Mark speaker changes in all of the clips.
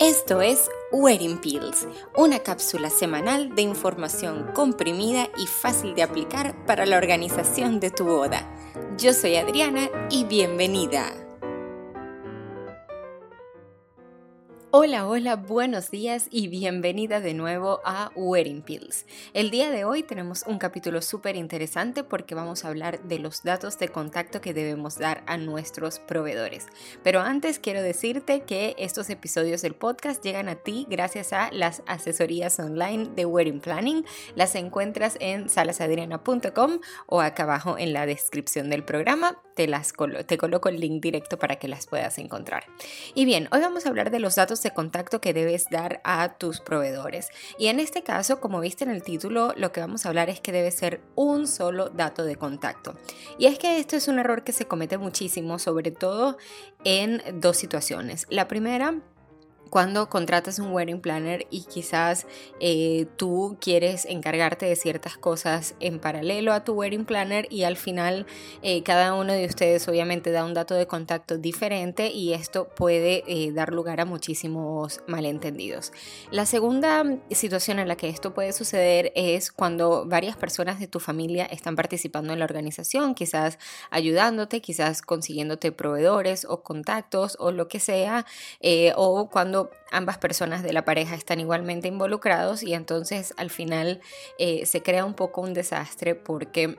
Speaker 1: Esto es Wedding Pills, una cápsula semanal de información comprimida y fácil de aplicar para la organización de tu boda. Yo soy Adriana y bienvenida. Hola, hola, buenos días y bienvenida de nuevo a Wedding Pills. El día de hoy tenemos un capítulo súper interesante porque vamos a hablar de los datos de contacto que debemos dar a nuestros proveedores. Pero antes quiero decirte que estos episodios del podcast llegan a ti gracias a las asesorías online de Wedding Planning. Las encuentras en salasadriana.com o acá abajo en la descripción del programa. Te, las te coloco el link directo para que las puedas encontrar. Y bien, hoy vamos a hablar de los datos de contacto que debes dar a tus proveedores. Y en este caso, como viste en el título, lo que vamos a hablar es que debe ser un solo dato de contacto. Y es que esto es un error que se comete muchísimo, sobre todo en dos situaciones. La primera cuando contratas un wedding planner y quizás eh, tú quieres encargarte de ciertas cosas en paralelo a tu wedding planner y al final eh, cada uno de ustedes obviamente da un dato de contacto diferente y esto puede eh, dar lugar a muchísimos malentendidos. La segunda situación en la que esto puede suceder es cuando varias personas de tu familia están participando en la organización, quizás ayudándote, quizás consiguiéndote proveedores o contactos o lo que sea, o cuando ambas personas de la pareja están igualmente involucrados y entonces al final eh, se crea un poco un desastre porque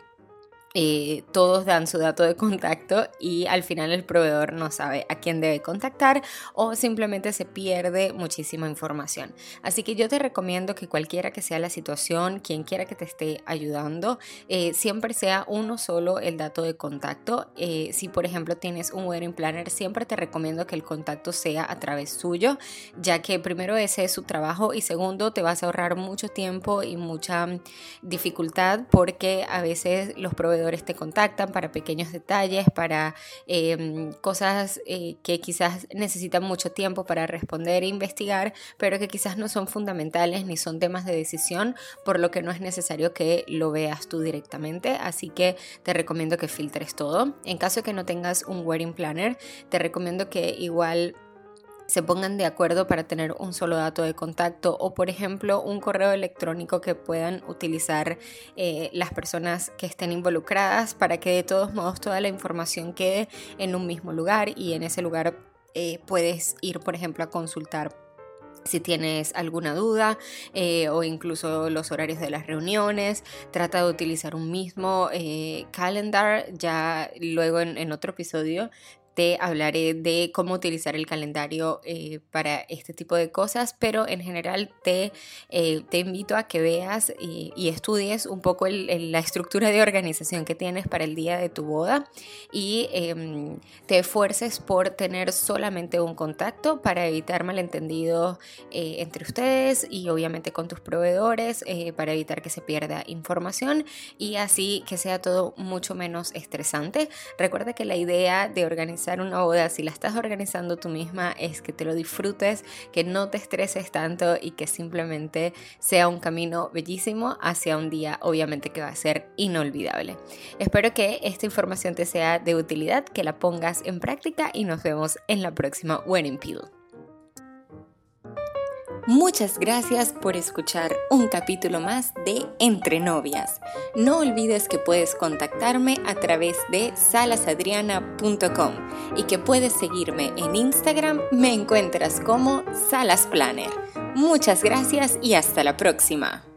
Speaker 1: eh, todos dan su dato de contacto y al final el proveedor no sabe a quién debe contactar o simplemente se pierde muchísima información. Así que yo te recomiendo que cualquiera que sea la situación, quien quiera que te esté ayudando, eh, siempre sea uno solo el dato de contacto. Eh, si por ejemplo tienes un wedding planner, siempre te recomiendo que el contacto sea a través suyo, ya que primero ese es su trabajo y segundo te vas a ahorrar mucho tiempo y mucha dificultad porque a veces los proveedores te contactan para pequeños detalles, para em, cosas eh, que quizás necesitan mucho tiempo para responder e investigar, pero que quizás no son fundamentales ni son temas de decisión, por lo que no es necesario que lo veas tú directamente. Así que te recomiendo que filtres todo. En caso de que no tengas un wedding planner, te recomiendo que igual se pongan de acuerdo para tener un solo dato de contacto o por ejemplo un correo electrónico que puedan utilizar eh, las personas que estén involucradas para que de todos modos toda la información quede en un mismo lugar y en ese lugar eh, puedes ir por ejemplo a consultar si tienes alguna duda eh, o incluso los horarios de las reuniones, trata de utilizar un mismo calendar. Ya luego en, otro episodio hablaré de cómo utilizar el calendario eh, para este tipo de cosas, pero en general te, eh, te invito a que veas y, estudies un poco la estructura de organización que tienes para el día de tu boda y em, te esfuerces por tener solamente un contacto para evitar malentendidos eh, entre ustedes y obviamente con tus proveedores para evitar que se pierda información y así que sea todo mucho menos estresante. Recuerda que la idea de una boda, si la estás organizando tú misma, es que te lo disfrutes, que no te estreses tanto y que simplemente sea un camino bellísimo hacia un día, obviamente que va a ser inolvidable. Espero que esta información te sea de utilidad, que la pongas en práctica y nos vemos en la próxima Wedding Peel. Muchas gracias por escuchar un capítulo más de Entre Novias. No olvides que puedes contactarme a través de salasadriana.com y que puedes seguirme en Instagram, me encuentras como Salas Planner. Muchas gracias y hasta la próxima.